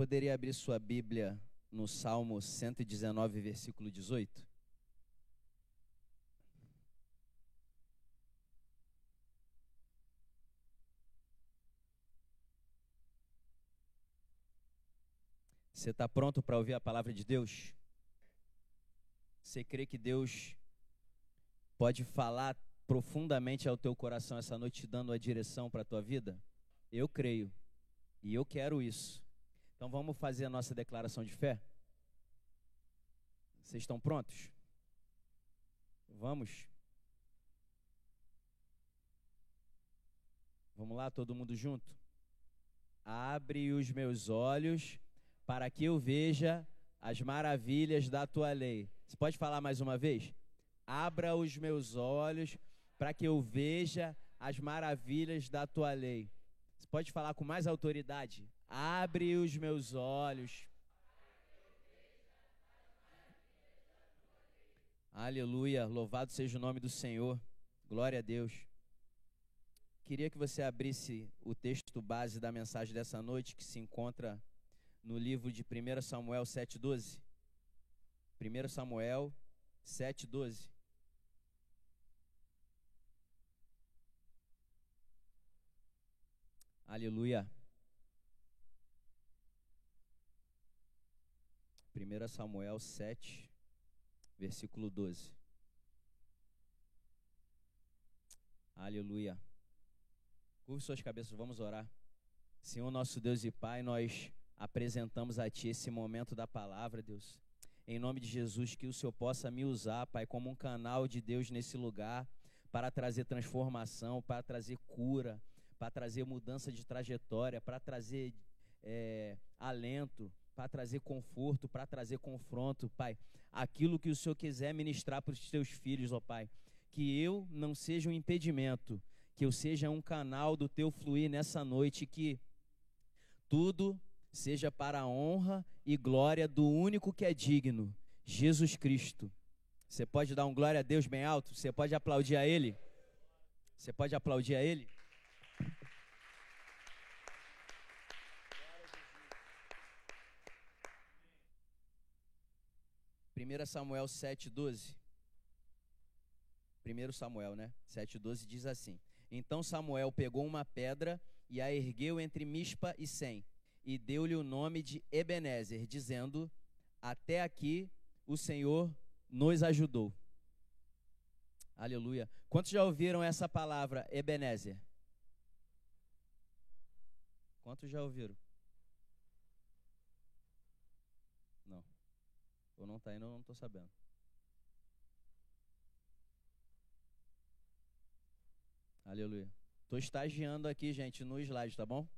poderia abrir sua Bíblia no Salmo 119, versículo 18? Você está pronto para ouvir a palavra de Deus? Você crê que Deus pode falar profundamente ao teu coração essa noite, dando a direção para a tua vida? Eu creio. E eu quero isso. Então vamos fazer a nossa declaração de fé? Vocês estão prontos? Vamos? Vamos lá, todo mundo junto? Abre os meus olhos para que eu veja as maravilhas da tua lei. Você pode falar mais uma vez? Abra os meus olhos para que eu veja as maravilhas da tua lei. Você pode falar com mais autoridade? Abre os meus olhos. Aleluia, louvado seja o nome do Senhor. Glória a Deus. Queria que você abrisse o texto base da mensagem dessa noite, que se encontra no livro de 1 Samuel 7,12. 1 Samuel 7,12. Aleluia. 1 Samuel 7, versículo 12. Aleluia. Curve suas cabeças, vamos orar. Senhor, nosso Deus e Pai, nós apresentamos a Ti esse momento da palavra, Deus. Em nome de Jesus, que o Senhor possa me usar, Pai, como um canal de Deus nesse lugar, para trazer transformação, para trazer cura, para trazer mudança de trajetória, para trazer é, alento, para trazer conforto, para trazer confronto, Pai. Aquilo que o Senhor quiser ministrar para os teus filhos, ó Pai. Que eu não seja um impedimento, que eu seja um canal do teu fluir nessa noite, que tudo seja para a honra e glória do único que é digno, Jesus Cristo. Você pode dar um glória a Deus bem alto? Você pode aplaudir a Ele? Você pode aplaudir a Ele? 1 Samuel 7,12. 1 Samuel, né? 7,12 diz assim: Então Samuel pegou uma pedra e a ergueu entre Mispa e Sem, e deu-lhe o nome de Ebenezer, dizendo: Até aqui o Senhor nos ajudou. Aleluia. Quantos já ouviram essa palavra, Ebenezer? Quantos já ouviram? Ou não está indo, eu não estou sabendo. Aleluia. Estou estagiando aqui, gente, no slide, tá bom?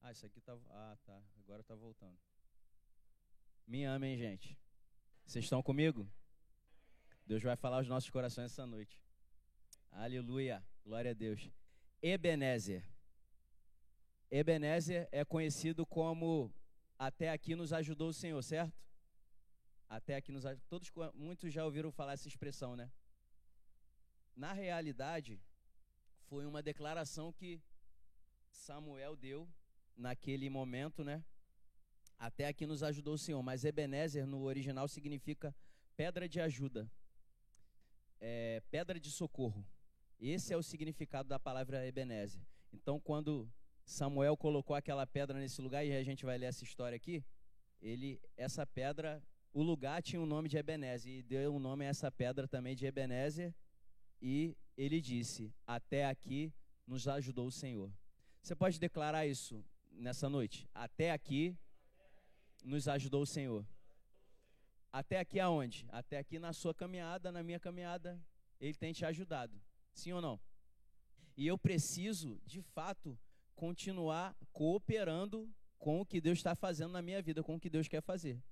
Ah, isso aqui tá. Ah, tá. Agora tá voltando. Me amem, gente. Vocês estão comigo? Deus vai falar aos nossos corações essa noite. Aleluia. Glória a Deus. Ebenezer. Ebenezer é conhecido como até aqui nos ajudou o Senhor, certo? Até aqui nos todos muitos já ouviram falar essa expressão, né? Na realidade, foi uma declaração que Samuel deu naquele momento, né? Até aqui nos ajudou o Senhor, mas Ebenezer no original significa pedra de ajuda, é, pedra de socorro. Esse é o significado da palavra Ebenezer. Então, quando Samuel colocou aquela pedra nesse lugar, e a gente vai ler essa história aqui, ele, essa pedra, o lugar tinha o nome de Ebenezer, e deu o nome a essa pedra também de Ebenezer, e ele disse: Até aqui nos ajudou o Senhor. Você pode declarar isso nessa noite? Até aqui nos ajudou o Senhor. Até aqui aonde? Até aqui na sua caminhada, na minha caminhada, Ele tem te ajudado. Sim ou não? E eu preciso, de fato, continuar cooperando com o que Deus está fazendo na minha vida, com o que Deus quer fazer.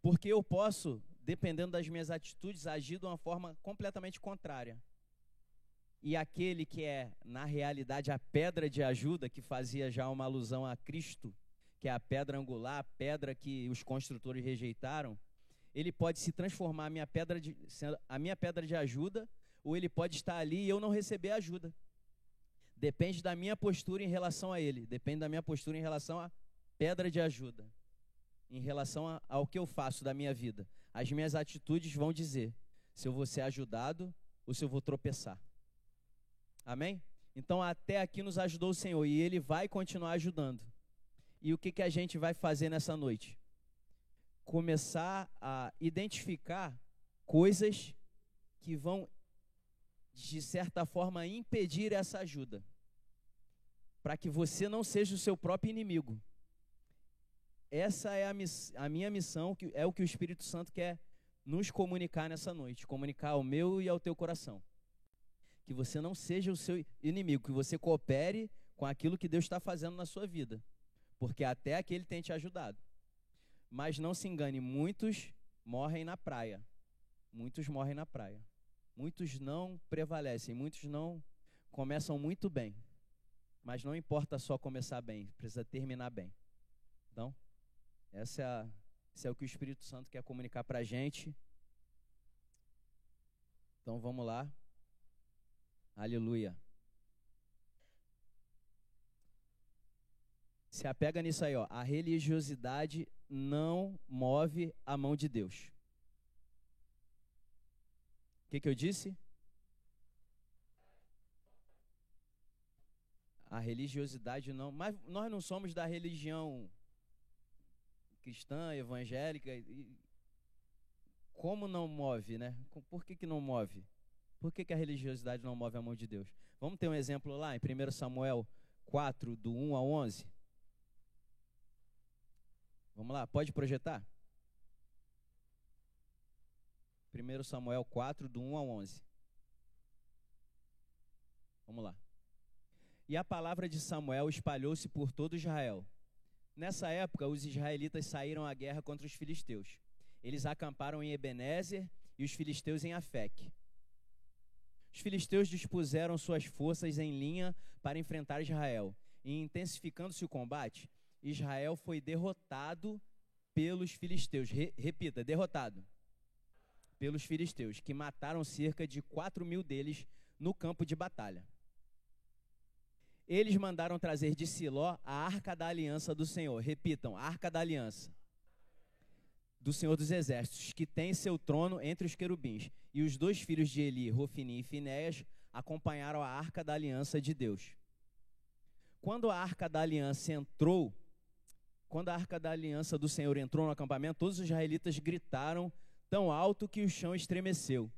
Porque eu posso, dependendo das minhas atitudes, agir de uma forma completamente contrária. E aquele que é, na realidade, a pedra de ajuda, que fazia já uma alusão a Cristo, que é a pedra angular, a pedra que os construtores rejeitaram, ele pode se transformar a minha pedra de, a minha pedra de ajuda, ou ele pode estar ali e eu não receber ajuda. Depende da minha postura em relação a ele, depende da minha postura em relação à pedra de ajuda, em relação a, ao que eu faço da minha vida. As minhas atitudes vão dizer se eu vou ser ajudado ou se eu vou tropeçar. Amém? Então, até aqui nos ajudou o Senhor e Ele vai continuar ajudando. E o que, que a gente vai fazer nessa noite? Começar a identificar coisas que vão, de certa forma, impedir essa ajuda. Para que você não seja o seu próprio inimigo. Essa é a, miss a minha missão, que é o que o Espírito Santo quer nos comunicar nessa noite comunicar ao meu e ao teu coração. Que você não seja o seu inimigo, que você coopere com aquilo que Deus está fazendo na sua vida porque até aqui ele tem te ajudado. Mas não se engane, muitos morrem na praia. Muitos morrem na praia. Muitos não prevalecem, muitos não começam muito bem. Mas não importa só começar bem, precisa terminar bem. Então, essa é a, esse é o que o Espírito Santo quer comunicar para a gente. Então vamos lá. Aleluia. Se apega nisso aí, ó. A religiosidade não move a mão de Deus. O que, que eu disse? A religiosidade não. Mas nós não somos da religião cristã, evangélica. E, como não move, né? Por que, que não move? Por que, que a religiosidade não move a mão de Deus? Vamos ter um exemplo lá em 1 Samuel 4, do 1 a 11. Vamos lá, pode projetar? 1 Samuel 4, do 1 ao 11. Vamos lá. E a palavra de Samuel espalhou-se por todo Israel. Nessa época, os israelitas saíram à guerra contra os filisteus. Eles acamparam em Ebenezer e os filisteus em Afec. Os filisteus dispuseram suas forças em linha para enfrentar Israel. E intensificando-se o combate, Israel foi derrotado pelos filisteus. Re, repita, derrotado pelos filisteus, que mataram cerca de 4 mil deles no campo de batalha. Eles mandaram trazer de Siló a arca da aliança do Senhor. Repitam, arca da aliança do Senhor dos Exércitos, que tem seu trono entre os querubins. E os dois filhos de Eli, Rofini e Finéias, acompanharam a arca da aliança de Deus. Quando a arca da aliança entrou quando a arca da aliança do Senhor entrou no acampamento, todos os israelitas gritaram tão alto que o chão estremeceu.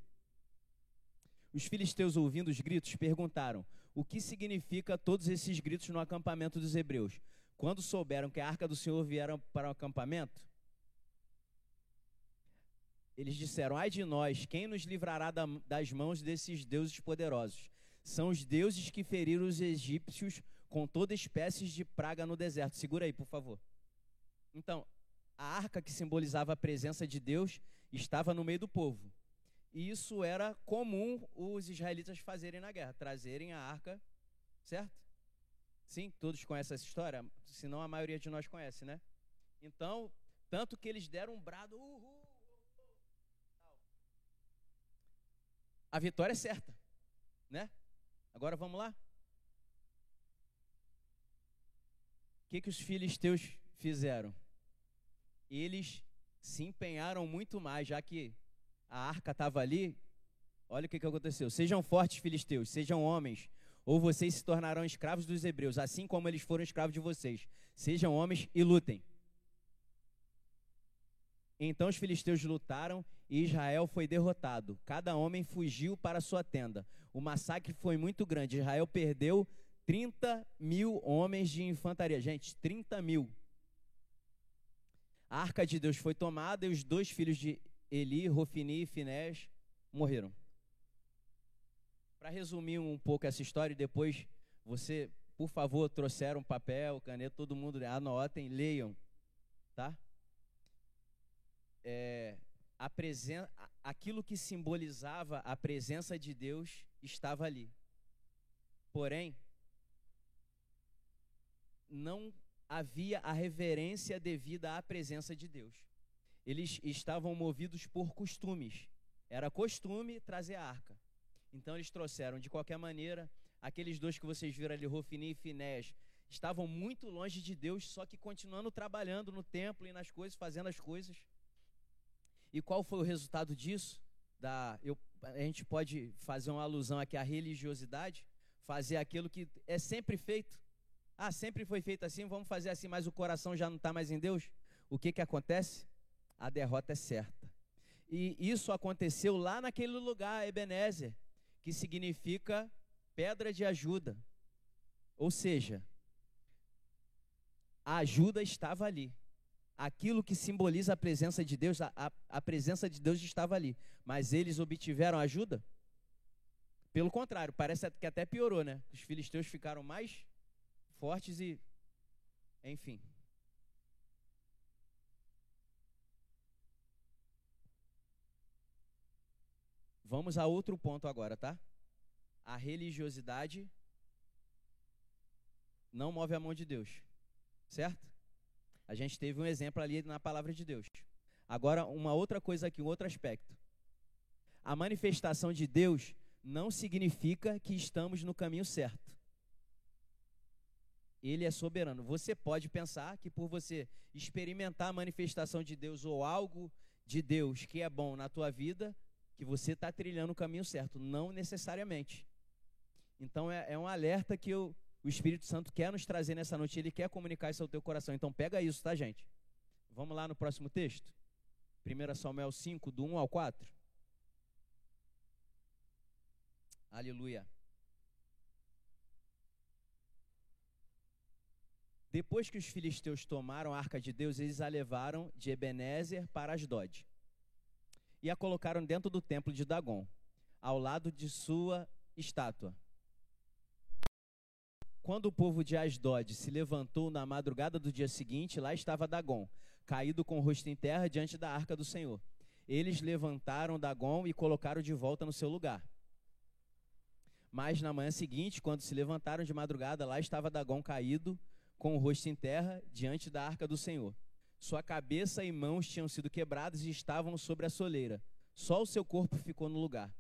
Os filisteus, ouvindo os gritos, perguntaram: O que significa todos esses gritos no acampamento dos hebreus? Quando souberam que a arca do Senhor viera para o acampamento, eles disseram: Ai de nós, quem nos livrará das mãos desses deuses poderosos? São os deuses que feriram os egípcios com toda espécie de praga no deserto. Segura aí, por favor. Então, a arca que simbolizava a presença de Deus estava no meio do povo. E isso era comum os israelitas fazerem na guerra, trazerem a arca, certo? Sim, todos conhecem essa história, senão a maioria de nós conhece, né? Então, tanto que eles deram um brado, uhul, a vitória é certa, né? Agora vamos lá? O que, que os filisteus fizeram? eles se empenharam muito mais, já que a arca estava ali. Olha o que, que aconteceu. Sejam fortes, filisteus, sejam homens, ou vocês se tornarão escravos dos hebreus, assim como eles foram escravos de vocês. Sejam homens e lutem. Então os filisteus lutaram e Israel foi derrotado. Cada homem fugiu para sua tenda. O massacre foi muito grande. Israel perdeu 30 mil homens de infantaria. Gente, 30 mil a arca de Deus foi tomada e os dois filhos de Eli, Rofini e Finés, morreram. Para resumir um pouco essa história, depois você, por favor, trouxeram papel, caneta, todo mundo anotem, leiam, tá? É, a presen aquilo que simbolizava a presença de Deus estava ali. Porém, não havia a reverência devida à presença de Deus. Eles estavam movidos por costumes. Era costume trazer a arca. Então eles trouxeram de qualquer maneira. Aqueles dois que vocês viram ali, Rofini e Finés, estavam muito longe de Deus, só que continuando trabalhando no templo e nas coisas, fazendo as coisas. E qual foi o resultado disso? Da, eu, a gente pode fazer uma alusão aqui à religiosidade, fazer aquilo que é sempre feito. Ah, sempre foi feito assim, vamos fazer assim, mas o coração já não está mais em Deus? O que, que acontece? A derrota é certa. E isso aconteceu lá naquele lugar, Ebenezer, que significa pedra de ajuda. Ou seja, a ajuda estava ali. Aquilo que simboliza a presença de Deus, a, a, a presença de Deus estava ali. Mas eles obtiveram ajuda? Pelo contrário, parece que até piorou, né? Os filisteus ficaram mais fortes e. Enfim. Vamos a outro ponto agora, tá? A religiosidade não move a mão de Deus, certo? A gente teve um exemplo ali na palavra de Deus. Agora, uma outra coisa aqui, um outro aspecto. A manifestação de Deus não significa que estamos no caminho certo. Ele é soberano. Você pode pensar que por você experimentar a manifestação de Deus ou algo de Deus que é bom na tua vida, que você está trilhando o caminho certo. Não necessariamente. Então é, é um alerta que o Espírito Santo quer nos trazer nessa noite. Ele quer comunicar isso ao teu coração. Então pega isso, tá, gente? Vamos lá no próximo texto? 1 Samuel 5, do 1 ao 4. Aleluia. Depois que os filisteus tomaram a arca de Deus, eles a levaram de Ebenezer para Asdod e a colocaram dentro do templo de Dagon, ao lado de sua estátua. Quando o povo de Asdod se levantou na madrugada do dia seguinte, lá estava Dagon, caído com o rosto em terra diante da arca do Senhor. Eles levantaram Dagon e colocaram de volta no seu lugar. Mas na manhã seguinte, quando se levantaram de madrugada, lá estava Dagon caído com o rosto em terra, diante da arca do Senhor. Sua cabeça e mãos tinham sido quebradas e estavam sobre a soleira. Só o seu corpo ficou no lugar.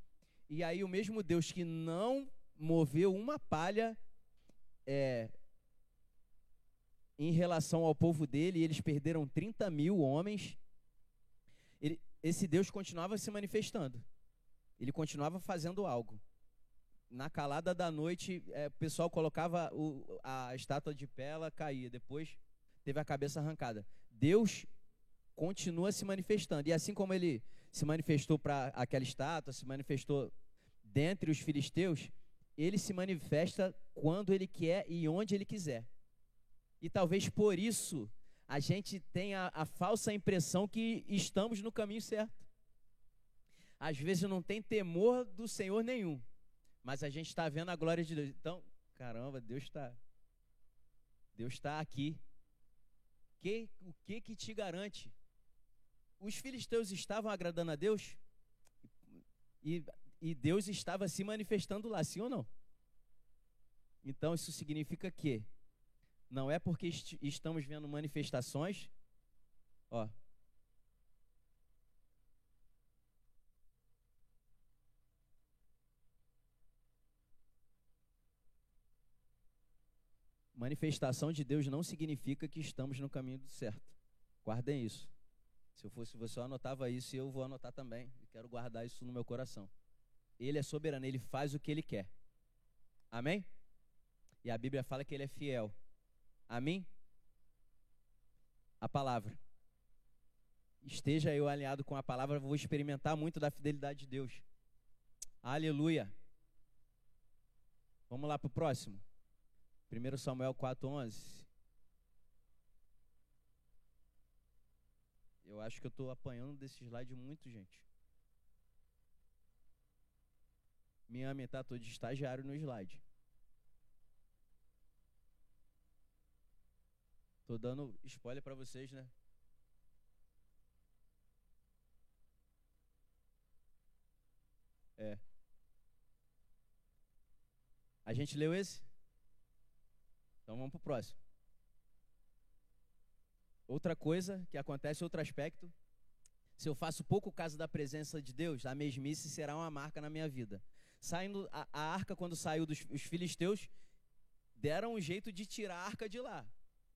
E aí, o mesmo Deus que não moveu uma palha é, em relação ao povo dele, eles perderam 30 mil homens. Ele, esse Deus continuava se manifestando. Ele continuava fazendo algo na calada da noite, é, o pessoal colocava o, a estátua de pé, ela caía. Depois teve a cabeça arrancada. Deus continua se manifestando. E assim como ele se manifestou para aquela estátua, se manifestou dentre os filisteus, ele se manifesta quando ele quer e onde ele quiser. E talvez por isso a gente tenha a falsa impressão que estamos no caminho certo. Às vezes não tem temor do Senhor nenhum. Mas a gente está vendo a glória de Deus. Então, caramba, Deus está. Deus está aqui. Que, o que que te garante? Os filisteus estavam agradando a Deus? E, e Deus estava se manifestando lá, sim ou não? Então isso significa que não é porque est estamos vendo manifestações, ó, Manifestação de Deus não significa que estamos no caminho certo. Guardem isso. Se eu fosse você, eu anotava isso e eu vou anotar também. Quero guardar isso no meu coração. Ele é soberano, ele faz o que ele quer. Amém? E a Bíblia fala que ele é fiel. Amém? A palavra. Esteja eu alinhado com a palavra, vou experimentar muito da fidelidade de Deus. Aleluia. Vamos lá para o próximo. 1 Samuel 4,11. Eu acho que eu estou apanhando desse slide muito, gente. Me ame, tá? Tô de estagiário no slide. Tô dando spoiler para vocês, né? É. A gente leu esse? Então vamos para o próximo. Outra coisa que acontece, outro aspecto, se eu faço pouco caso da presença de Deus, a mesmice será uma marca na minha vida. Saindo a, a arca quando saiu dos os filisteus, deram um jeito de tirar a arca de lá.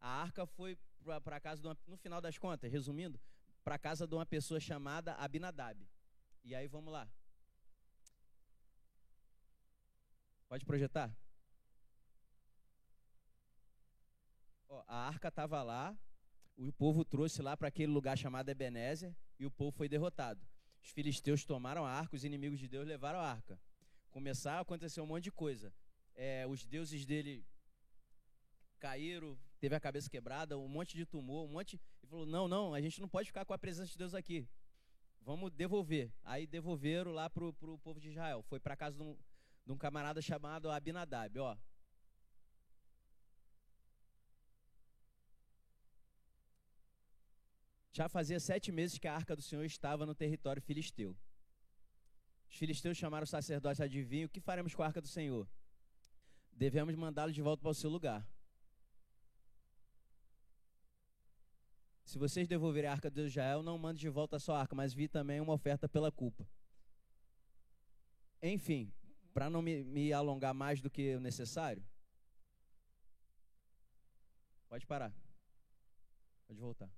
A arca foi para casa uma, no final das contas, resumindo, para casa de uma pessoa chamada Abinadab. E aí vamos lá. Pode projetar? A arca estava lá, o povo trouxe lá para aquele lugar chamado Ebenezer e o povo foi derrotado. Os filisteus tomaram a arca, os inimigos de Deus levaram a arca. Começaram a acontecer um monte de coisa. É, os deuses dele caíram, teve a cabeça quebrada, um monte de tumor, um monte. Ele falou: não, não, a gente não pode ficar com a presença de Deus aqui. Vamos devolver. Aí devolveram lá para o povo de Israel. Foi para casa de um, de um camarada chamado Abinadab. Ó, Já fazia sete meses que a arca do Senhor estava no território filisteu. Os filisteus chamaram o sacerdote adivinho: O que faremos com a arca do Senhor? Devemos mandá-lo de volta para o seu lugar. Se vocês devolverem a arca de Israel, não mande de volta a sua arca, mas vi também uma oferta pela culpa. Enfim, para não me, me alongar mais do que o necessário, pode parar. Pode voltar.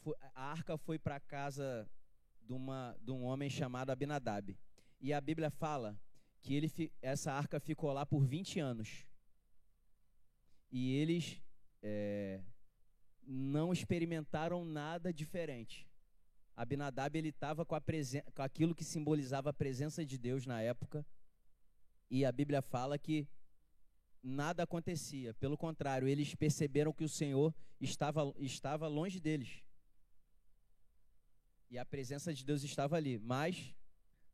Foi, a arca foi para a casa de, uma, de um homem chamado Abinadab. E a Bíblia fala que ele, essa arca ficou lá por 20 anos. E eles é, não experimentaram nada diferente. Abinadab ele estava com, com aquilo que simbolizava a presença de Deus na época. E a Bíblia fala que nada acontecia. Pelo contrário, eles perceberam que o Senhor estava, estava longe deles. E a presença de Deus estava ali, mas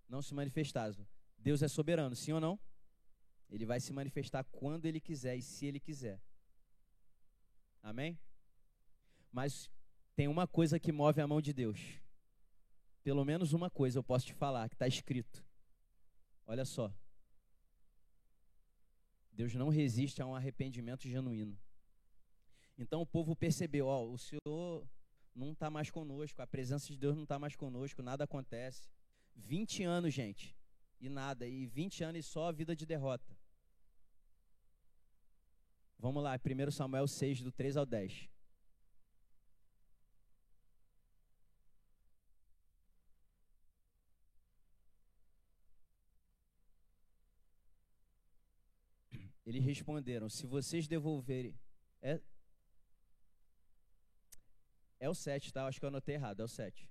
não se manifestava. Deus é soberano, sim ou não? Ele vai se manifestar quando ele quiser e se ele quiser. Amém? Mas tem uma coisa que move a mão de Deus. Pelo menos uma coisa eu posso te falar, que está escrito. Olha só. Deus não resiste a um arrependimento genuíno. Então o povo percebeu, ó, o Senhor não está mais conosco, a presença de Deus não está mais conosco, nada acontece. 20 anos, gente, e nada, e 20 anos e só a vida de derrota. Vamos lá, 1 Samuel 6, do 3 ao 10. Eles responderam: Se vocês devolverem. É, é o 7, tá? Acho que eu anotei errado, é o 7.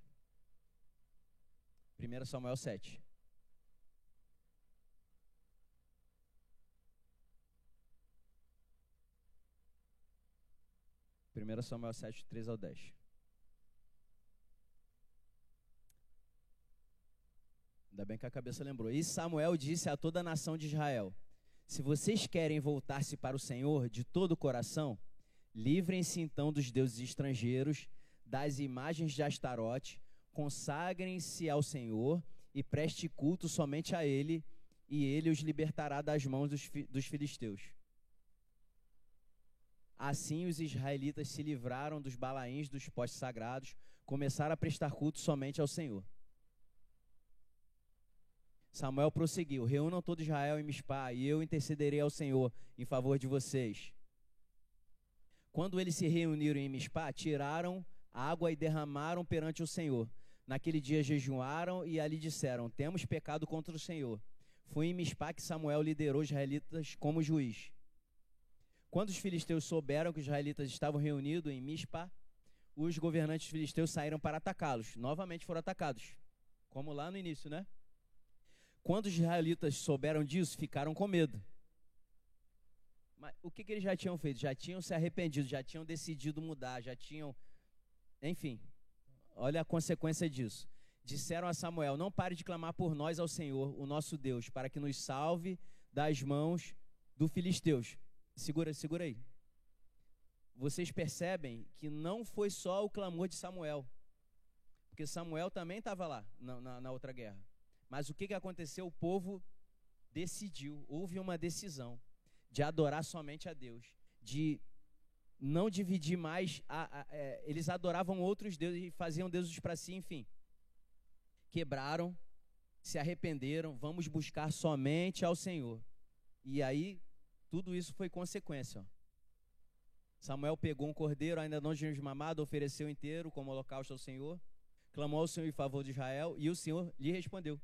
1 Samuel 7. Primeiro Samuel 7, 3 ao 10. Ainda bem que a cabeça lembrou. E Samuel disse a toda a nação de Israel: Se vocês querem voltar-se para o Senhor de todo o coração, livrem-se então dos deuses estrangeiros das imagens de Astarote, consagrem-se ao Senhor e preste culto somente a Ele, e Ele os libertará das mãos dos, dos filisteus. Assim os israelitas se livraram dos balaíns dos postes sagrados, começaram a prestar culto somente ao Senhor. Samuel prosseguiu: Reúnam todo Israel em Mispá, e eu intercederei ao Senhor em favor de vocês. Quando eles se reuniram em Mispá, tiraram água e derramaram perante o Senhor. Naquele dia jejuaram e ali disseram: Temos pecado contra o Senhor. Foi em Mispá que Samuel liderou os israelitas como juiz. Quando os filisteus souberam que os israelitas estavam reunidos em Mispá, os governantes filisteus saíram para atacá-los. Novamente foram atacados, como lá no início, né? Quando os israelitas souberam disso, ficaram com medo. Mas o que, que eles já tinham feito? Já tinham se arrependido, já tinham decidido mudar, já tinham enfim, olha a consequência disso. Disseram a Samuel: Não pare de clamar por nós ao Senhor, o nosso Deus, para que nos salve das mãos do filisteus. Segura, segura aí. Vocês percebem que não foi só o clamor de Samuel, porque Samuel também estava lá na, na, na, outra guerra. Mas o que, que aconteceu? O povo decidiu, houve uma decisão de adorar somente a Deus, de não dividir mais, a, a, é, eles adoravam outros deuses e faziam deuses para si, enfim. Quebraram, se arrependeram, vamos buscar somente ao Senhor. E aí, tudo isso foi consequência. Ó. Samuel pegou um cordeiro, ainda não desmamado, ofereceu inteiro como holocausto ao Senhor, clamou ao Senhor em favor de Israel, e o Senhor lhe respondeu.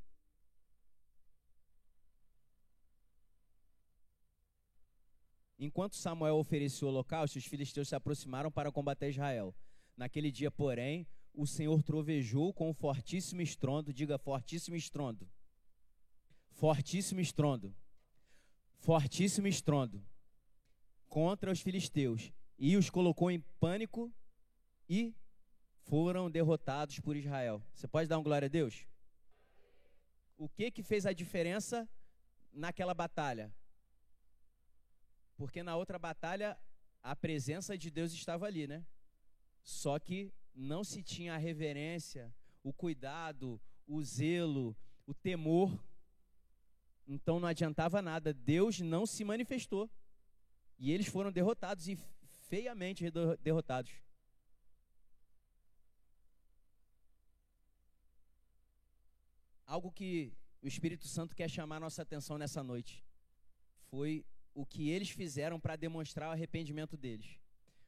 Enquanto Samuel oferecia o holocausto, os filisteus se aproximaram para combater Israel. Naquele dia, porém, o Senhor trovejou com um fortíssimo estrondo, diga fortíssimo estrondo. Fortíssimo estrondo. Fortíssimo estrondo contra os filisteus e os colocou em pânico e foram derrotados por Israel. Você pode dar um glória a Deus? O que que fez a diferença naquela batalha? Porque na outra batalha a presença de Deus estava ali, né? Só que não se tinha a reverência, o cuidado, o zelo, o temor. Então não adiantava nada, Deus não se manifestou. E eles foram derrotados e feiamente derrotados. Algo que o Espírito Santo quer chamar nossa atenção nessa noite foi o que eles fizeram para demonstrar o arrependimento deles.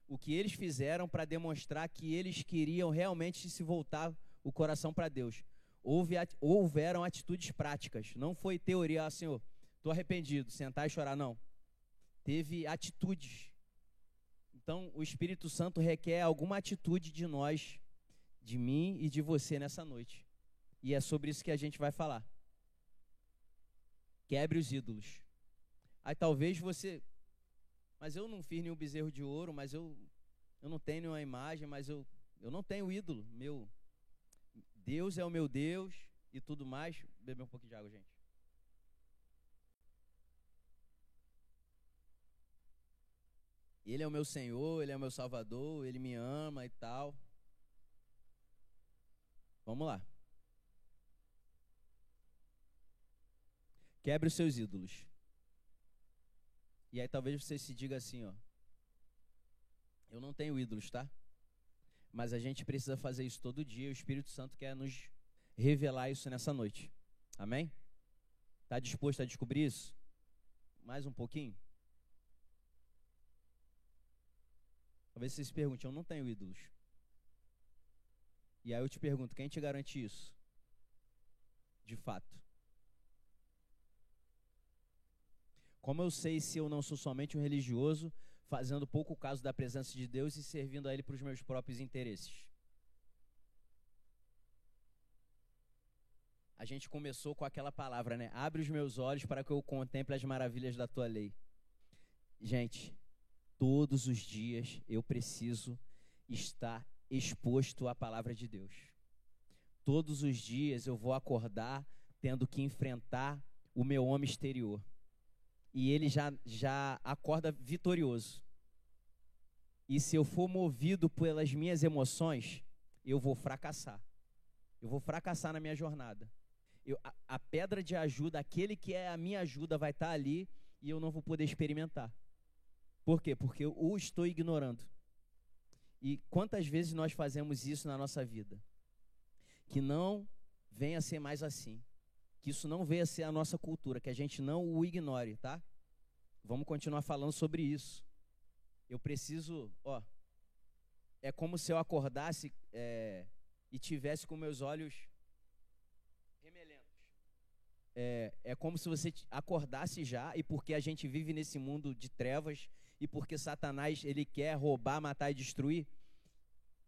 O que eles fizeram para demonstrar que eles queriam realmente se voltar o coração para Deus. Houve, houveram atitudes práticas. Não foi teoria, ah, Senhor, estou arrependido, sentar e chorar, não. Teve atitudes. Então, o Espírito Santo requer alguma atitude de nós, de mim e de você nessa noite. E é sobre isso que a gente vai falar. Quebre os ídolos. Aí talvez você, mas eu não fiz nenhum bezerro de ouro, mas eu, eu não tenho nenhuma imagem, mas eu, eu não tenho ídolo. Meu Deus é o meu Deus e tudo mais. Beber um pouquinho de água, gente. Ele é o meu Senhor, Ele é o meu Salvador, Ele me ama e tal. Vamos lá. Quebre os seus ídolos. E aí talvez você se diga assim, ó. Eu não tenho ídolos, tá? Mas a gente precisa fazer isso todo dia. O Espírito Santo quer nos revelar isso nessa noite. Amém? Está disposto a descobrir isso? Mais um pouquinho? Talvez você se pergunte, eu não tenho ídolos. E aí eu te pergunto, quem te garante isso? De fato. Como eu sei se eu não sou somente um religioso, fazendo pouco caso da presença de Deus e servindo a Ele para os meus próprios interesses? A gente começou com aquela palavra, né? Abre os meus olhos para que eu contemple as maravilhas da tua lei. Gente, todos os dias eu preciso estar exposto à palavra de Deus. Todos os dias eu vou acordar tendo que enfrentar o meu homem exterior e ele já, já acorda vitorioso. E se eu for movido pelas minhas emoções, eu vou fracassar. Eu vou fracassar na minha jornada. Eu, a, a, pedra de ajuda, aquele que é a minha ajuda, vai estar ali e eu não vou poder experimentar. Por quê? Porque eu o estou ignorando. E quantas vezes nós fazemos isso na nossa vida? Que não venha a ser mais assim que isso não venha a ser a nossa cultura, que a gente não o ignore, tá? Vamos continuar falando sobre isso. Eu preciso, ó, é como se eu acordasse é, e tivesse com meus olhos remelentos. É, é como se você acordasse já e porque a gente vive nesse mundo de trevas e porque Satanás ele quer roubar, matar e destruir,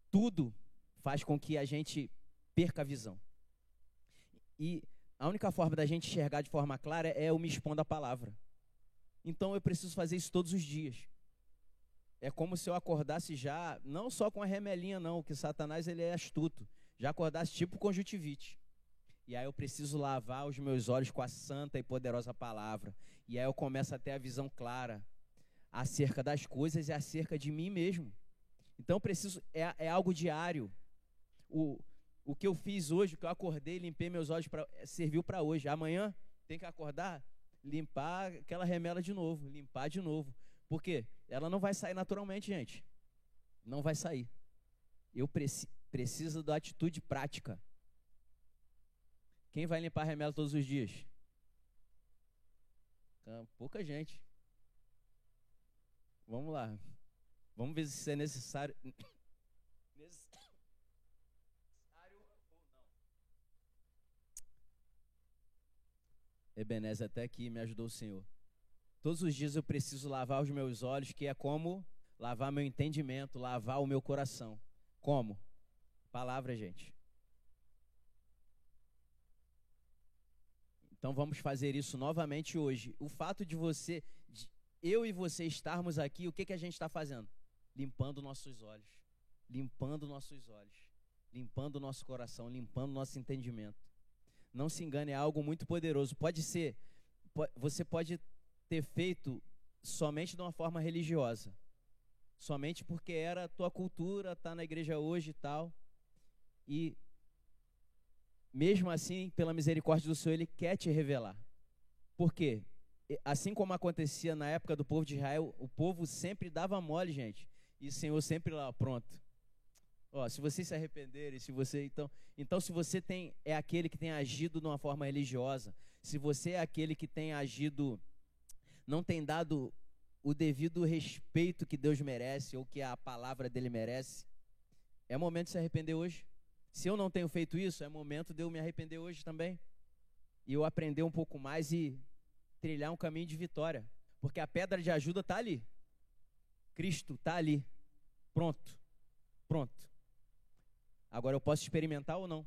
tudo faz com que a gente perca a visão. E a única forma da gente enxergar de forma clara é eu me expondo à palavra. Então eu preciso fazer isso todos os dias. É como se eu acordasse já, não só com a remelinha não, que Satanás ele é astuto. Já acordasse tipo conjuntivite. E aí eu preciso lavar os meus olhos com a santa e poderosa palavra. E aí eu começo a ter a visão clara acerca das coisas e acerca de mim mesmo. Então preciso, é, é algo diário. O, o que eu fiz hoje, que eu acordei, limpei meus olhos, pra, eh, serviu para hoje. Amanhã tem que acordar, limpar aquela remela de novo, limpar de novo. Por quê? Ela não vai sair naturalmente, gente. Não vai sair. Eu preci preciso da atitude prática. Quem vai limpar remela todos os dias? Pouca gente. Vamos lá. Vamos ver se é necessário Ebenezer, até aqui me ajudou o Senhor. Todos os dias eu preciso lavar os meus olhos, que é como lavar meu entendimento, lavar o meu coração. Como? Palavra, gente. Então vamos fazer isso novamente hoje. O fato de você, de eu e você estarmos aqui, o que, que a gente está fazendo? Limpando nossos olhos. Limpando nossos olhos. Limpando nosso coração, limpando nosso entendimento. Não se engane, é algo muito poderoso. Pode ser, você pode ter feito somente de uma forma religiosa. Somente porque era a tua cultura, tá na igreja hoje e tal. E mesmo assim, pela misericórdia do Senhor, Ele quer te revelar. Por quê? Assim como acontecia na época do povo de Israel, o povo sempre dava mole, gente. E o Senhor sempre lá, pronto. Ó, se vocês se arrependerem, se você então, então se você tem é aquele que tem agido de uma forma religiosa, se você é aquele que tem agido não tem dado o devido respeito que Deus merece ou que a palavra dele merece, é momento de se arrepender hoje. Se eu não tenho feito isso, é momento de eu me arrepender hoje também. E eu aprender um pouco mais e trilhar um caminho de vitória. Porque a pedra de ajuda está ali. Cristo está ali. Pronto. Pronto. Agora eu posso experimentar ou não?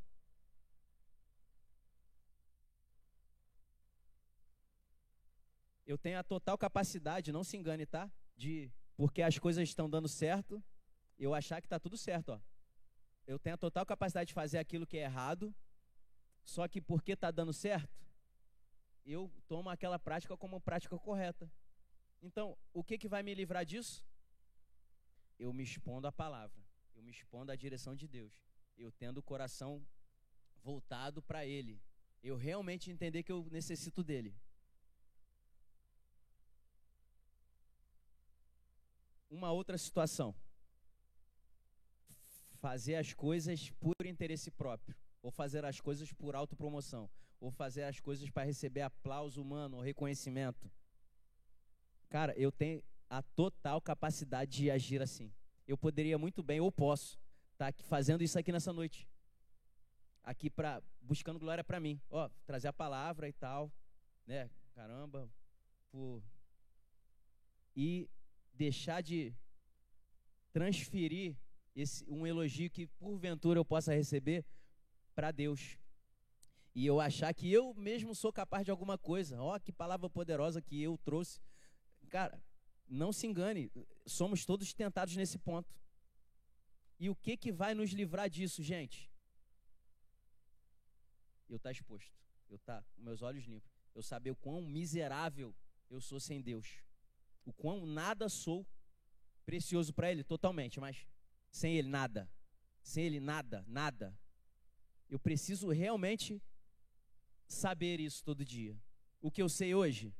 Eu tenho a total capacidade, não se engane, tá? De porque as coisas estão dando certo, eu achar que está tudo certo, ó eu tenho a total capacidade de fazer aquilo que é errado, só que porque está dando certo, eu tomo aquela prática como prática correta. Então, o que, que vai me livrar disso? Eu me expondo à palavra, eu me expondo à direção de Deus, eu tendo o coração voltado para Ele, eu realmente entender que eu necessito dele. Uma outra situação fazer as coisas por interesse próprio, ou fazer as coisas por autopromoção, ou fazer as coisas para receber aplauso humano ou reconhecimento. Cara, eu tenho a total capacidade de agir assim. Eu poderia muito bem, ou posso, tá fazendo isso aqui nessa noite. Aqui para buscando glória para mim, ó, trazer a palavra e tal, né? Caramba, por e deixar de transferir esse, um elogio que porventura eu possa receber para Deus. E eu achar que eu mesmo sou capaz de alguma coisa. Ó, que palavra poderosa que eu trouxe. Cara, não se engane, somos todos tentados nesse ponto. E o que que vai nos livrar disso, gente? Eu estar tá exposto, eu estar tá com meus olhos limpos, eu saber o quão miserável eu sou sem Deus, o quão nada sou precioso para Ele, totalmente, mas sem Ele, nada. Sem Ele, nada, nada. Eu preciso realmente saber isso todo dia. O que eu sei hoje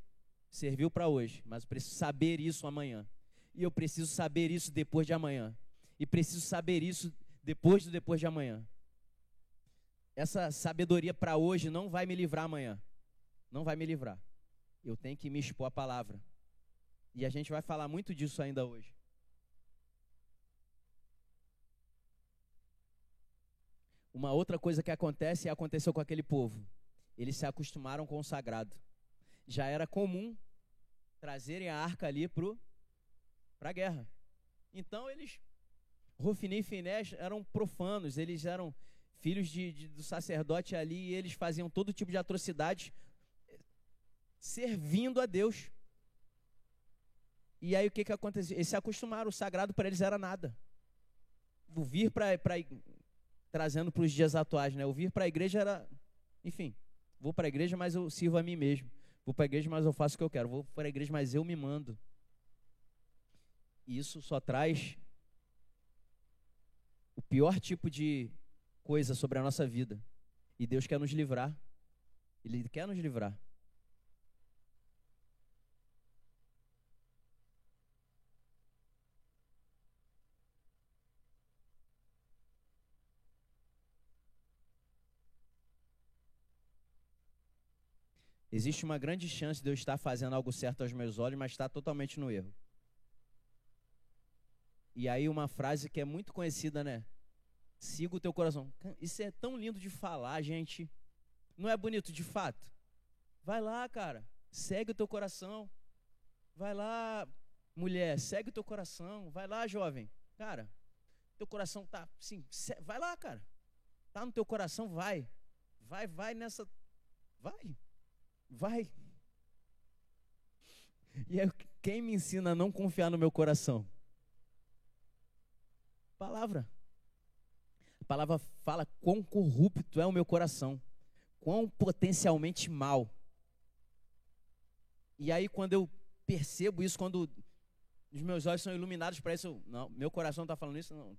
serviu para hoje, mas eu preciso saber isso amanhã. E eu preciso saber isso depois de amanhã. E preciso saber isso depois do depois de amanhã. Essa sabedoria para hoje não vai me livrar amanhã. Não vai me livrar. Eu tenho que me expor à palavra. E a gente vai falar muito disso ainda hoje. Uma outra coisa que acontece e aconteceu com aquele povo. Eles se acostumaram com o sagrado. Já era comum trazerem a arca ali para a guerra. Então eles, Rofini e Finés eram profanos, eles eram filhos de, de, do sacerdote ali e eles faziam todo tipo de atrocidade servindo a Deus. E aí o que, que aconteceu? Eles se acostumaram, o sagrado para eles era nada. O vir para trazendo para os dias atuais, né? Eu vir para a igreja era, enfim, vou para a igreja, mas eu sirvo a mim mesmo. Vou para a igreja, mas eu faço o que eu quero. Vou para a igreja, mas eu me mando. E isso só traz o pior tipo de coisa sobre a nossa vida. E Deus quer nos livrar. Ele quer nos livrar. Existe uma grande chance de eu estar fazendo algo certo aos meus olhos, mas estar totalmente no erro. E aí uma frase que é muito conhecida, né? Siga o teu coração. Isso é tão lindo de falar, gente. Não é bonito de fato? Vai lá, cara. Segue o teu coração. Vai lá, mulher, segue o teu coração. Vai lá, jovem. Cara, teu coração tá assim, vai lá, cara. Tá no teu coração, vai. Vai, vai nessa vai. Vai. E aí, quem me ensina a não confiar no meu coração? Palavra. A palavra fala quão corrupto é o meu coração, quão potencialmente mal. E aí, quando eu percebo isso, quando os meus olhos são iluminados para isso, não, meu coração está falando isso, não.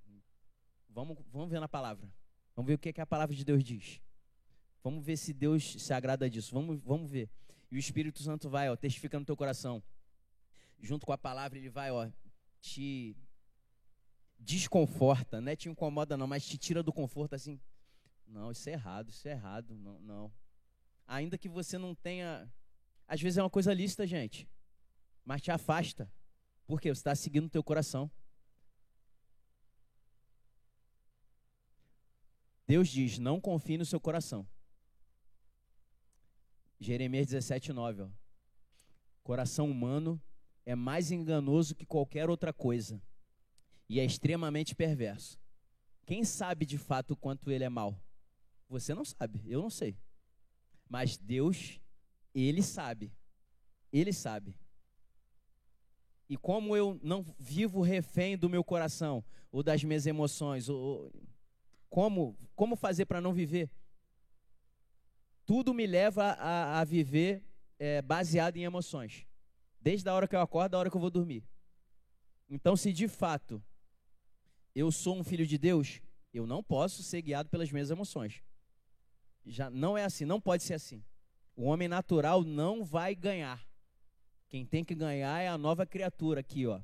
Vamos, vamos ver na palavra. Vamos ver o que, é que a palavra de Deus diz. Vamos ver se Deus se agrada disso. Vamos, vamos ver. E o Espírito Santo vai, ó, testifica no teu coração. Junto com a palavra, ele vai, ó, te desconforta, não é te incomoda não, mas te tira do conforto assim. Não, isso é errado, isso é errado, não, não. Ainda que você não tenha, às vezes é uma coisa lícita, gente, mas te afasta, porque você está seguindo o teu coração. Deus diz: não confie no seu coração. Jeremias 17, 9. Ó. Coração humano é mais enganoso que qualquer outra coisa e é extremamente perverso. Quem sabe de fato o quanto ele é mau? Você não sabe, eu não sei. Mas Deus, ele sabe. Ele sabe. E como eu não vivo refém do meu coração ou das minhas emoções, ou, como como fazer para não viver? Tudo me leva a, a viver é, baseado em emoções, desde a hora que eu acordo, a hora que eu vou dormir. Então, se de fato eu sou um filho de Deus, eu não posso ser guiado pelas minhas emoções. Já não é assim, não pode ser assim. O homem natural não vai ganhar. Quem tem que ganhar é a nova criatura aqui, ó.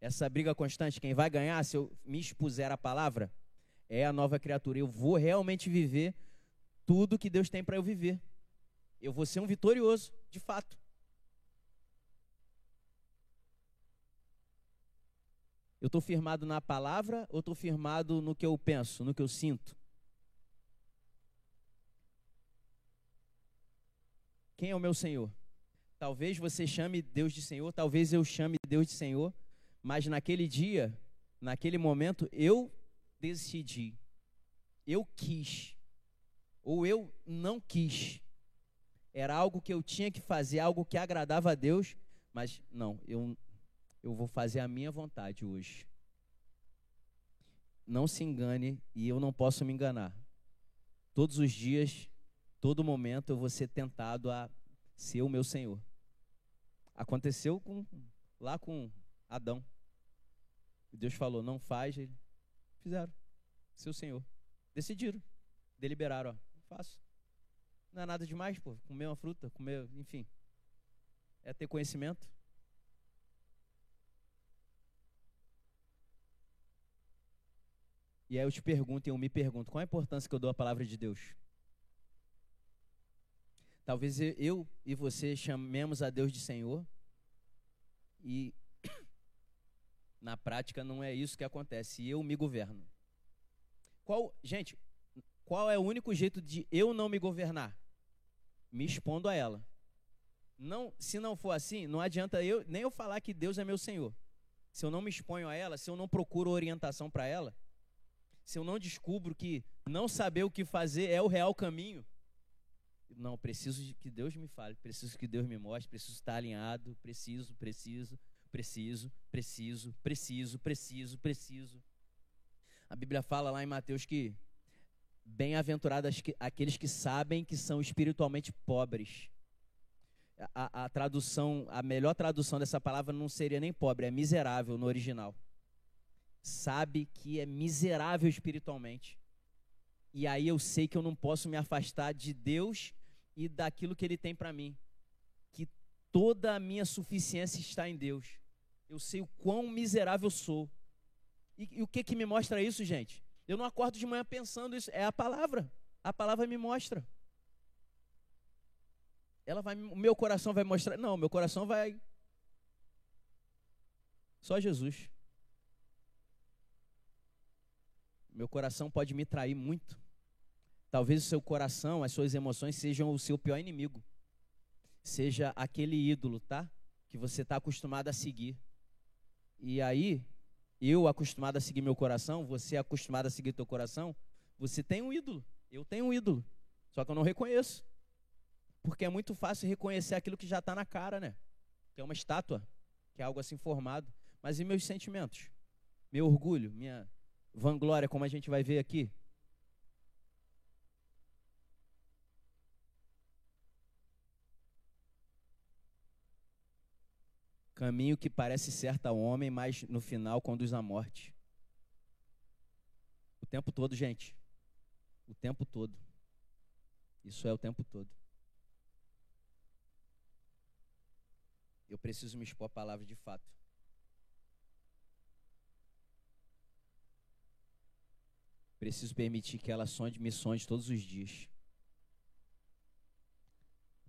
Essa briga constante, quem vai ganhar se eu me expuser a palavra é a nova criatura. Eu vou realmente viver tudo que Deus tem para eu viver. Eu vou ser um vitorioso, de fato. Eu estou firmado na palavra ou estou firmado no que eu penso, no que eu sinto? Quem é o meu Senhor? Talvez você chame Deus de Senhor, talvez eu chame Deus de Senhor, mas naquele dia, naquele momento, eu decidi, eu quis, ou eu não quis. Era algo que eu tinha que fazer, algo que agradava a Deus, mas não, eu eu vou fazer a minha vontade hoje. Não se engane e eu não posso me enganar. Todos os dias, todo momento eu vou ser tentado a ser o meu Senhor. Aconteceu com, lá com Adão. Deus falou: não faz. Eles fizeram. Seu Senhor. Decidiram. Deliberaram: ó, faço. Não é nada demais, pô. Comer uma fruta, comer, enfim. É ter conhecimento. E aí eu te pergunto e eu me pergunto, qual a importância que eu dou à palavra de Deus? Talvez eu e você chamemos a Deus de Senhor e na prática não é isso que acontece. E eu me governo. Qual, gente, qual é o único jeito de eu não me governar? Me expondo a ela. Não, se não for assim, não adianta eu nem eu falar que Deus é meu Senhor. Se eu não me exponho a ela, se eu não procuro orientação para ela, se eu não descubro que não saber o que fazer é o real caminho, não, preciso de que Deus me fale, preciso que Deus me mostre, preciso estar alinhado, preciso, preciso, preciso, preciso, preciso, preciso, preciso. A Bíblia fala lá em Mateus que bem-aventurados aqueles que sabem que são espiritualmente pobres. A, a, tradução, a melhor tradução dessa palavra não seria nem pobre, é miserável no original sabe que é miserável espiritualmente. E aí eu sei que eu não posso me afastar de Deus e daquilo que Ele tem para mim. Que toda a minha suficiência está em Deus. Eu sei o quão miserável sou. E, e o que, que me mostra isso, gente? Eu não acordo de manhã pensando isso. É a palavra. A palavra me mostra. ela vai, o meu coração vai mostrar. Não, meu coração vai. Só Jesus. Meu coração pode me trair muito. Talvez o seu coração, as suas emoções sejam o seu pior inimigo. Seja aquele ídolo, tá? Que você está acostumado a seguir. E aí, eu acostumado a seguir meu coração, você acostumado a seguir teu coração, você tem um ídolo. Eu tenho um ídolo. Só que eu não reconheço. Porque é muito fácil reconhecer aquilo que já está na cara, né? Que é uma estátua, que é algo assim formado. Mas e meus sentimentos? Meu orgulho, minha vanglória, como a gente vai ver aqui? Caminho que parece certo ao homem, mas no final conduz à morte. O tempo todo, gente. O tempo todo. Isso é o tempo todo. Eu preciso me expor a palavra de fato. Preciso permitir que ela sonde, me sonde todos os dias.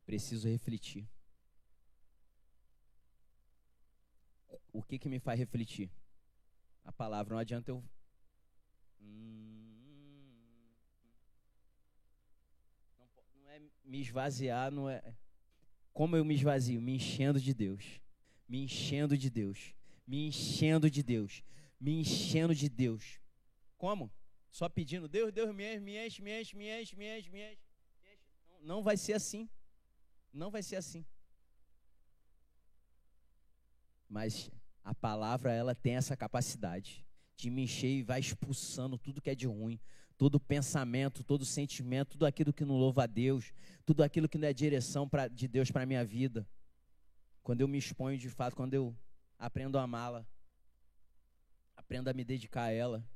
Preciso refletir. o que, que me faz refletir? A palavra, não adianta eu. Não, não é me esvaziar, não é. Como eu me esvazio? Me enchendo de Deus. Me enchendo de Deus. Me enchendo de Deus. Me enchendo de Deus. Como? Só pedindo, Deus, Deus, me enche, me enche, me enche, me enche, me enche, me enche. Não, não vai ser assim. Não vai ser assim. Mas a palavra ela tem essa capacidade de me encher e vai expulsando tudo que é de ruim, todo pensamento, todo sentimento, tudo aquilo que não louva a Deus, tudo aquilo que não é direção pra, de Deus para a minha vida. Quando eu me exponho de fato, quando eu aprendo a amá-la, aprendo a me dedicar a ela.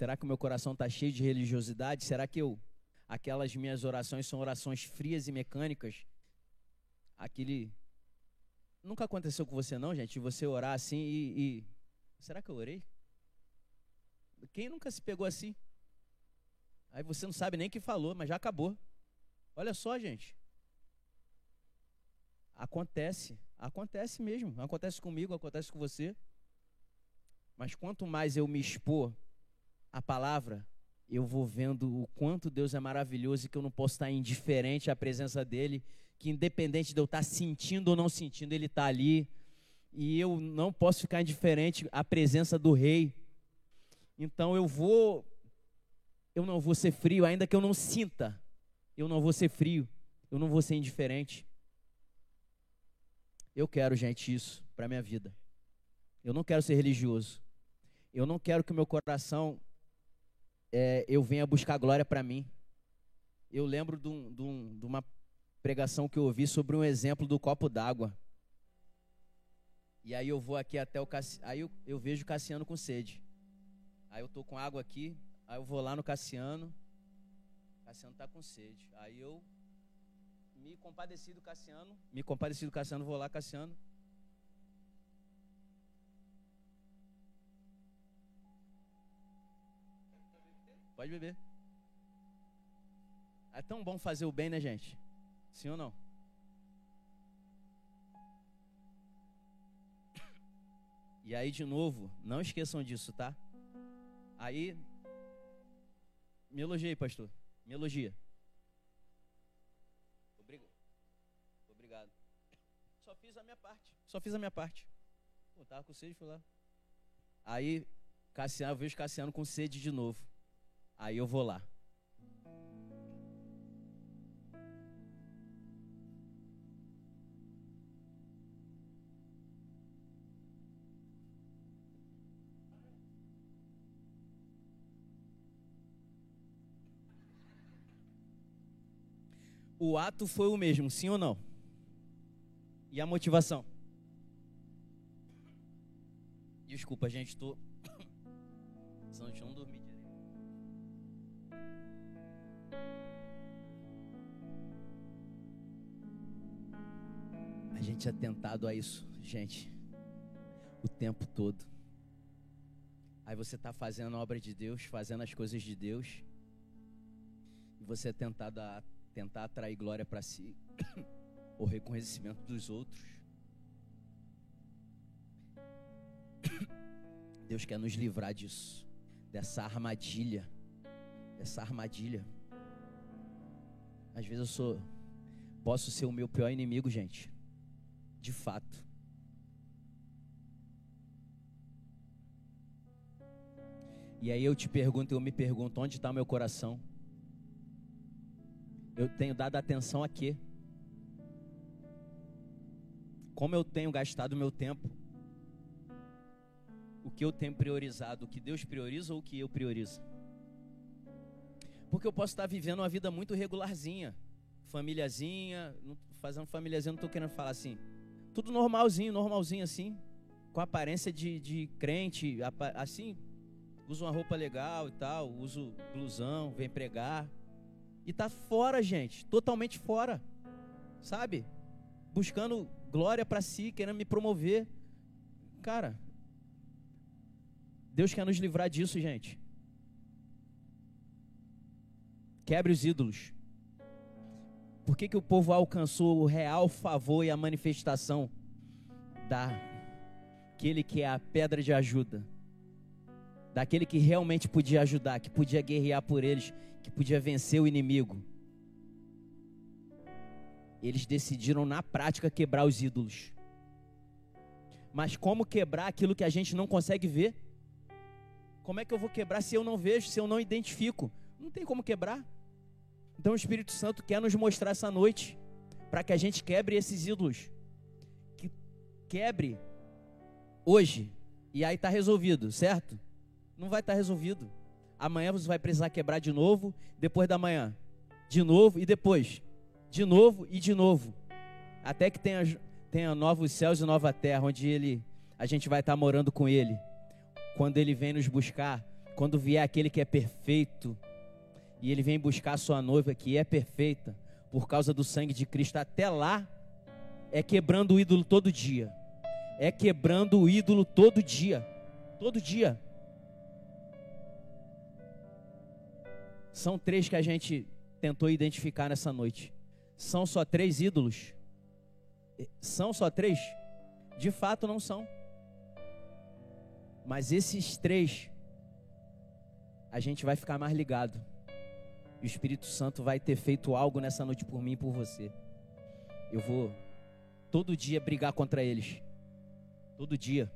Será que o meu coração está cheio de religiosidade? Será que eu aquelas minhas orações são orações frias e mecânicas. Aquele. Nunca aconteceu com você, não, gente? Você orar assim e, e. Será que eu orei? Quem nunca se pegou assim? Aí você não sabe nem o que falou, mas já acabou. Olha só, gente. Acontece. Acontece mesmo. Acontece comigo, acontece com você. Mas quanto mais eu me expor à palavra, eu vou vendo o quanto Deus é maravilhoso e que eu não posso estar indiferente à presença dEle, que independente de eu estar sentindo ou não sentindo, Ele está ali. E eu não posso ficar indiferente à presença do Rei. Então eu vou, eu não vou ser frio, ainda que eu não sinta, eu não vou ser frio, eu não vou ser indiferente. Eu quero, gente, isso para minha vida. Eu não quero ser religioso. Eu não quero que o meu coração é, eu venha buscar glória para mim. Eu lembro de, um, de, um, de, uma pregação que eu ouvi sobre um exemplo do copo d'água. E aí eu vou aqui até o Cassiano, aí eu, eu vejo o Cassiano com sede. Aí eu tô com água aqui, aí eu vou lá no Cassiano. Cassiano tá com sede. Aí eu me compadeci do Cassiano, me compadeci do Cassiano, vou lá, Cassiano. Pode beber. É tão bom fazer o bem, né, gente? Sim ou não? E aí, de novo, não esqueçam disso, tá? Aí, me elogie, pastor. Me elogia. Obrigado. Obrigado. Só fiz a minha parte. Só fiz a minha parte. Pô, tava com sede, fui lá. Aí, Cassiano, eu vejo Cassiano com sede de novo. Aí eu vou lá. O ato foi o mesmo, sim ou não? E a motivação? Desculpa, gente, estou. Senão a não dormir. A gente é tentado a isso, gente, o tempo todo. Aí você está fazendo a obra de Deus, fazendo as coisas de Deus, você tentar, dar, tentar atrair glória para si, o reconhecimento dos outros. Deus quer nos livrar disso, dessa armadilha, dessa armadilha. Às vezes eu sou, posso ser o meu pior inimigo, gente, de fato. E aí eu te pergunto, eu me pergunto, onde está meu coração? Eu tenho dado atenção a quê? Como eu tenho gastado meu tempo? O que eu tenho priorizado? O que Deus prioriza ou o que eu priorizo? Porque eu posso estar vivendo uma vida muito regularzinha, famíliazinha, fazendo famíliazinha, não estou querendo falar assim. Tudo normalzinho, normalzinho assim, com aparência de, de crente, assim, uso uma roupa legal e tal, uso blusão, vem pregar. E tá fora, gente, totalmente fora. Sabe? Buscando glória para si, querendo me promover. Cara, Deus quer nos livrar disso, gente. Quebre os ídolos. Por que, que o povo alcançou o real favor e a manifestação daquele que é a pedra de ajuda? daquele que realmente podia ajudar, que podia guerrear por eles, que podia vencer o inimigo. Eles decidiram na prática quebrar os ídolos. Mas como quebrar aquilo que a gente não consegue ver? Como é que eu vou quebrar se eu não vejo, se eu não identifico? Não tem como quebrar. Então o Espírito Santo quer nos mostrar essa noite para que a gente quebre esses ídolos. Que quebre hoje e aí está resolvido, certo? não vai estar resolvido. Amanhã você vai precisar quebrar de novo, depois da manhã, de novo e depois, de novo e de novo, até que tenha, tenha novos céus e nova terra, onde ele, a gente vai estar morando com ele. Quando ele vem nos buscar, quando vier aquele que é perfeito, e ele vem buscar a sua noiva que é perfeita, por causa do sangue de Cristo, até lá, é quebrando o ídolo todo dia. É quebrando o ídolo todo dia. Todo dia. São três que a gente tentou identificar nessa noite. São só três ídolos? São só três? De fato, não são. Mas esses três, a gente vai ficar mais ligado. E o Espírito Santo vai ter feito algo nessa noite por mim e por você. Eu vou todo dia brigar contra eles. Todo dia.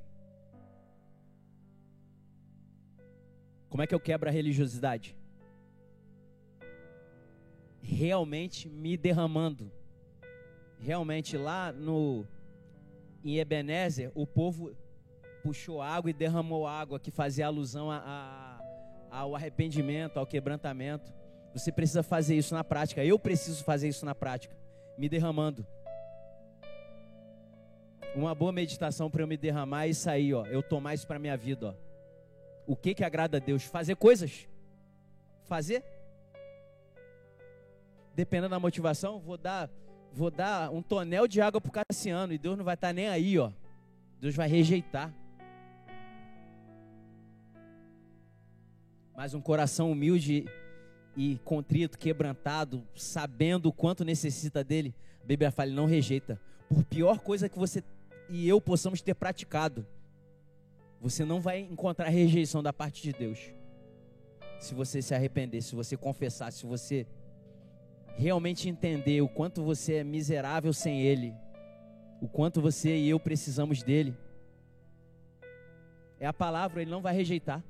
Como é que eu quebro a religiosidade? realmente me derramando. Realmente lá no em Ebenezer, o povo puxou água e derramou água que fazia alusão a, a, ao arrependimento, ao quebrantamento. Você precisa fazer isso na prática. Eu preciso fazer isso na prática, me derramando. Uma boa meditação para eu me derramar isso aí, ó. Eu tomar isso para minha vida, ó. O que que agrada a Deus? Fazer coisas. Fazer dependendo da motivação, vou dar, vou dar um tonel de água pro Cassiano e Deus não vai estar tá nem aí, ó. Deus vai rejeitar. Mas um coração humilde e contrito, quebrantado, sabendo o quanto necessita dele, a Bíblia fala, não rejeita. Por pior coisa que você e eu possamos ter praticado, você não vai encontrar rejeição da parte de Deus. Se você se arrepender, se você confessar, se você realmente entender o quanto você é miserável sem Ele, o quanto você e eu precisamos dele. É a palavra, Ele não vai rejeitar.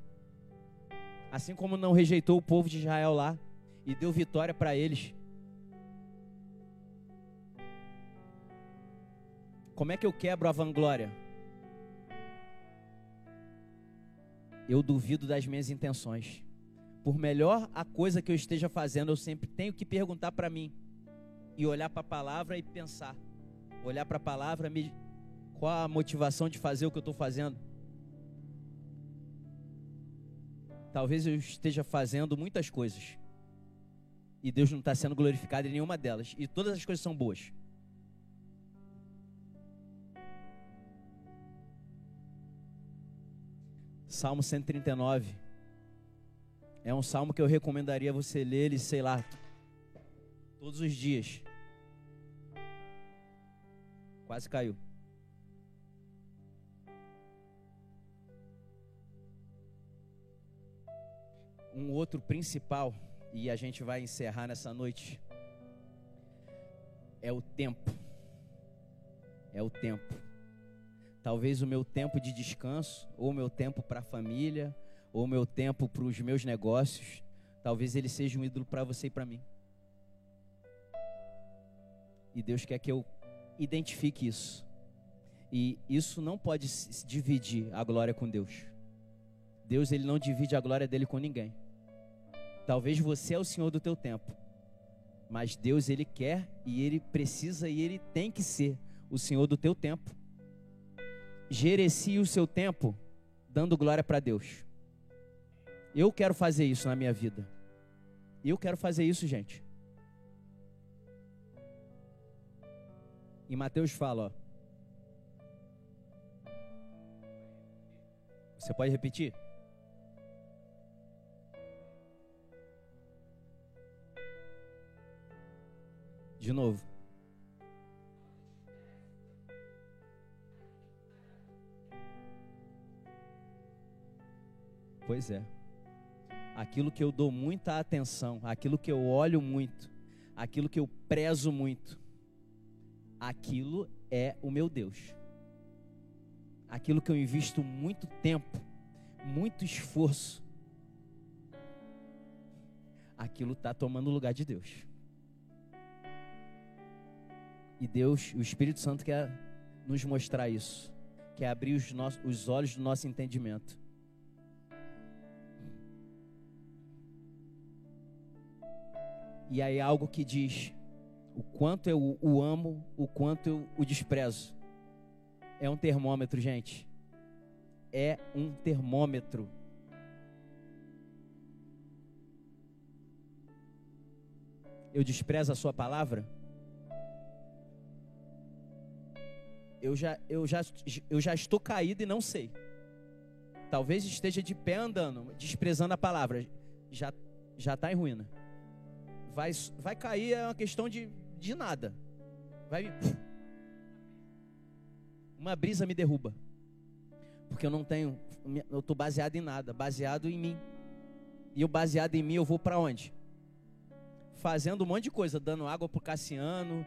Assim como não rejeitou o povo de Israel lá e deu vitória para eles. Como é que eu quebro a vanglória? Eu duvido das minhas intenções por melhor a coisa que eu esteja fazendo, eu sempre tenho que perguntar para mim e olhar para a palavra e pensar. Olhar para a palavra, me, qual a motivação de fazer o que eu estou fazendo? Talvez eu esteja fazendo muitas coisas e Deus não está sendo glorificado em nenhuma delas, e todas as coisas são boas. Salmo 139. É um salmo que eu recomendaria você ler ele, sei lá, Todos os dias. Quase caiu. Um outro principal, e a gente vai encerrar nessa noite, é o tempo. É o tempo. Talvez o meu tempo de descanso, ou o meu tempo para a família, ou o meu tempo para os meus negócios, talvez ele seja um ídolo para você e para mim. E Deus quer que eu identifique isso. E isso não pode dividir a glória com Deus. Deus ele não divide a glória dele com ninguém. Talvez você é o Senhor do teu tempo. Mas Deus ele quer e ele precisa e ele tem que ser o Senhor do teu tempo. Gerecie o seu tempo dando glória para Deus. Eu quero fazer isso na minha vida. Eu quero fazer isso, gente. Em Mateus fala, ó. Você pode repetir? De novo. Pois é. Aquilo que eu dou muita atenção, aquilo que eu olho muito, aquilo que eu prezo muito, aquilo é o meu Deus. Aquilo que eu invisto muito tempo, muito esforço, aquilo está tomando o lugar de Deus. E Deus, o Espírito Santo quer nos mostrar isso, quer abrir os, nossos, os olhos do nosso entendimento. E aí algo que diz o quanto eu o amo, o quanto eu o desprezo. É um termômetro, gente. É um termômetro. Eu desprezo a sua palavra? Eu já, eu já, eu já estou caído e não sei. Talvez esteja de pé andando, desprezando a palavra. Já já está em ruína. Vai, vai cair é uma questão de de nada. Vai uma brisa me derruba. Porque eu não tenho, eu estou baseado em nada, baseado em mim. E eu baseado em mim, eu vou para onde? Fazendo um monte de coisa, dando água pro Cassiano,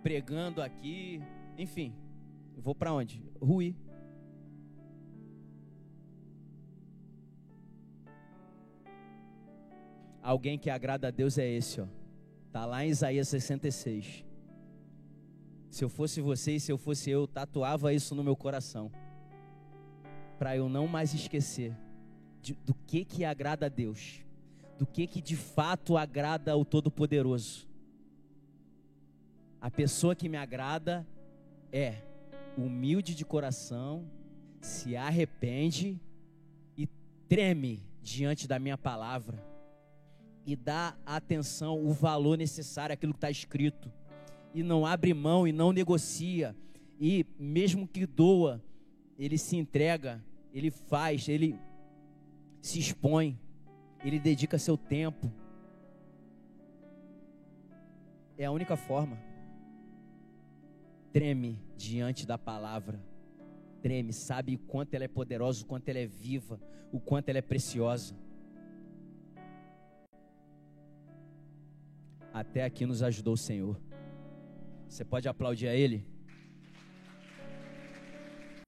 pregando aqui, enfim. Vou para onde? Ruir. Alguém que agrada a Deus é esse, ó. Está lá em Isaías 66. Se eu fosse você e se eu fosse eu, tatuava isso no meu coração. Para eu não mais esquecer de, do que que agrada a Deus. Do que que de fato agrada ao Todo-Poderoso. A pessoa que me agrada é humilde de coração, se arrepende e treme diante da minha palavra e dá atenção, o valor necessário àquilo que está escrito. E não abre mão e não negocia. E mesmo que doa, ele se entrega, ele faz, ele se expõe, ele dedica seu tempo. É a única forma. Treme diante da palavra. Treme, sabe o quanto ela é poderosa, o quanto ela é viva, o quanto ela é preciosa. Até aqui nos ajudou o Senhor. Você pode aplaudir a Ele?